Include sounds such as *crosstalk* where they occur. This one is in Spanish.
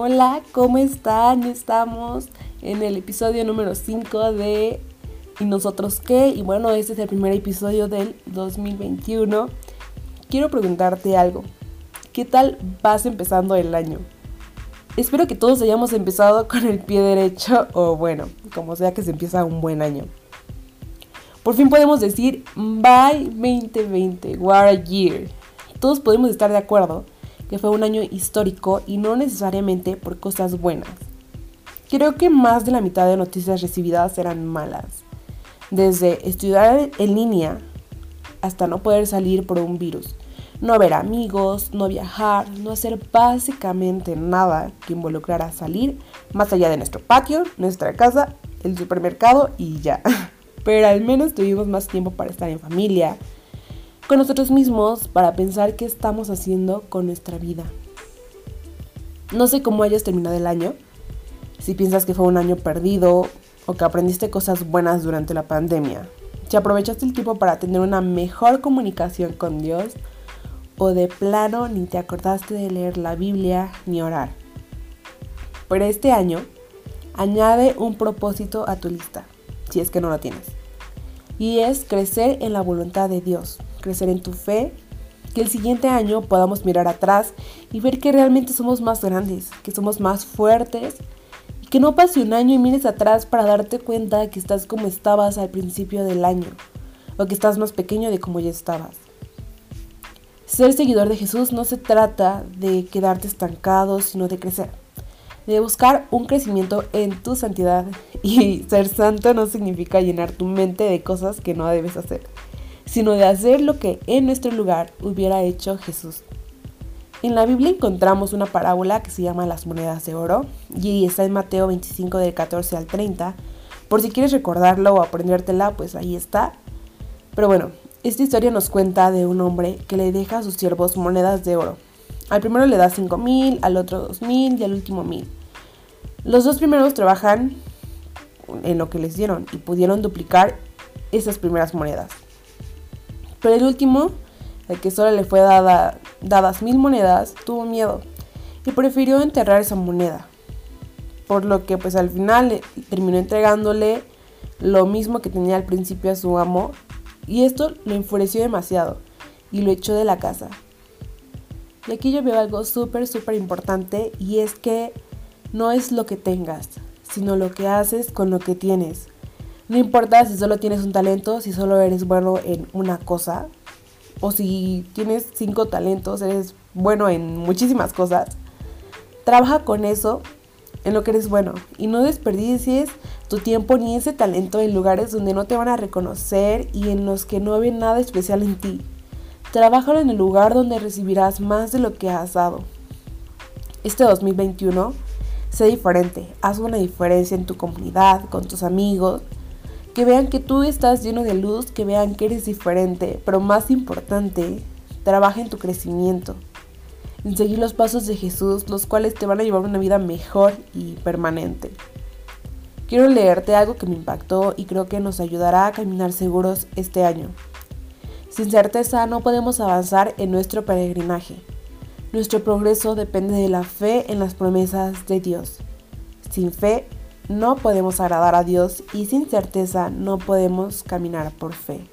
Hola, ¿cómo están? Estamos en el episodio número 5 de ¿Y nosotros qué? Y bueno, este es el primer episodio del 2021. Quiero preguntarte algo. ¿Qué tal vas empezando el año? Espero que todos hayamos empezado con el pie derecho o bueno, como sea que se empieza un buen año. Por fin podemos decir bye 2020, what a year. Todos podemos estar de acuerdo que fue un año histórico y no necesariamente por cosas buenas. Creo que más de la mitad de noticias recibidas eran malas. Desde estudiar en línea hasta no poder salir por un virus, no ver amigos, no viajar, no hacer básicamente nada que involucrara salir más allá de nuestro patio, nuestra casa, el supermercado y ya. *laughs* Pero al menos tuvimos más tiempo para estar en familia, con nosotros mismos para pensar qué estamos haciendo con nuestra vida. No sé cómo hayas terminado el año, si piensas que fue un año perdido o que aprendiste cosas buenas durante la pandemia, si aprovechaste el tiempo para tener una mejor comunicación con Dios o de plano ni te acordaste de leer la Biblia ni orar. Pero este año, añade un propósito a tu lista, si es que no lo tienes, y es crecer en la voluntad de Dios crecer en tu fe, que el siguiente año podamos mirar atrás y ver que realmente somos más grandes, que somos más fuertes y que no pase un año y mires atrás para darte cuenta que estás como estabas al principio del año o que estás más pequeño de como ya estabas. Ser seguidor de Jesús no se trata de quedarte estancado, sino de crecer, de buscar un crecimiento en tu santidad. *laughs* Y ser santo no significa llenar tu mente de cosas que no debes hacer sino de hacer lo que en nuestro lugar hubiera hecho Jesús. En la Biblia encontramos una parábola que se llama las monedas de oro y está en Mateo 25 del 14 al 30. Por si quieres recordarlo o aprendértela, pues ahí está. Pero bueno, esta historia nos cuenta de un hombre que le deja a sus siervos monedas de oro. Al primero le da 5 mil, al otro 2 mil y al último mil. Los dos primeros trabajan en lo que les dieron y pudieron duplicar esas primeras monedas. Pero el último, el que solo le fue dada, dadas mil monedas, tuvo miedo y prefirió enterrar esa moneda. Por lo que pues al final terminó entregándole lo mismo que tenía al principio a su amo y esto lo enfureció demasiado y lo echó de la casa. Y aquí yo veo algo súper, súper importante y es que no es lo que tengas, sino lo que haces con lo que tienes. No importa si solo tienes un talento, si solo eres bueno en una cosa, o si tienes cinco talentos, eres bueno en muchísimas cosas. Trabaja con eso en lo que eres bueno y no desperdicies tu tiempo ni ese talento en lugares donde no te van a reconocer y en los que no ven nada especial en ti. Trabájalo en el lugar donde recibirás más de lo que has dado. Este 2021, sé diferente, haz una diferencia en tu comunidad, con tus amigos, que vean que tú estás lleno de luz, que vean que eres diferente, pero más importante, trabaja en tu crecimiento, en seguir los pasos de Jesús, los cuales te van a llevar una vida mejor y permanente. Quiero leerte algo que me impactó y creo que nos ayudará a caminar seguros este año. Sin certeza no podemos avanzar en nuestro peregrinaje. Nuestro progreso depende de la fe en las promesas de Dios. Sin fe no podemos agradar a Dios y sin certeza no podemos caminar por fe.